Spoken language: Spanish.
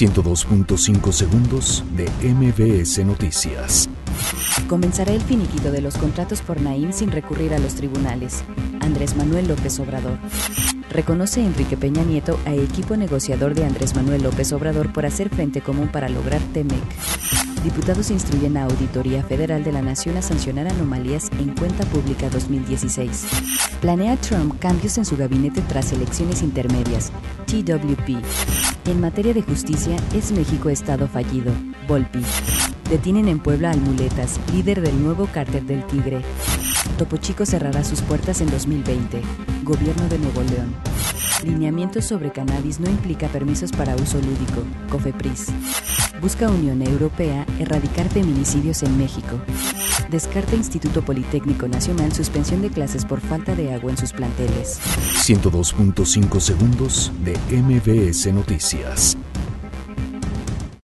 102.5 segundos de MBS Noticias. Comenzará el finiquito de los contratos por Naim sin recurrir a los tribunales. Andrés Manuel López Obrador. Reconoce Enrique Peña Nieto a equipo negociador de Andrés Manuel López Obrador por hacer frente común para lograr TEMEC. Diputados instruyen a Auditoría Federal de la Nación a sancionar anomalías en cuenta pública 2016. Planea Trump cambios en su gabinete tras elecciones intermedias. TWP. En materia de justicia, es México Estado fallido. Volpi. Detienen en Puebla al Muletas, líder del nuevo cártel del Tigre. Topo Chico cerrará sus puertas en 2020. Gobierno de Nuevo León. Lineamientos sobre cannabis no implica permisos para uso lúdico. Cofepris. Busca Unión Europea erradicar feminicidios en México. Descarta Instituto Politécnico Nacional suspensión de clases por falta de agua en sus planteles. 102.5 segundos de MBS Noticias.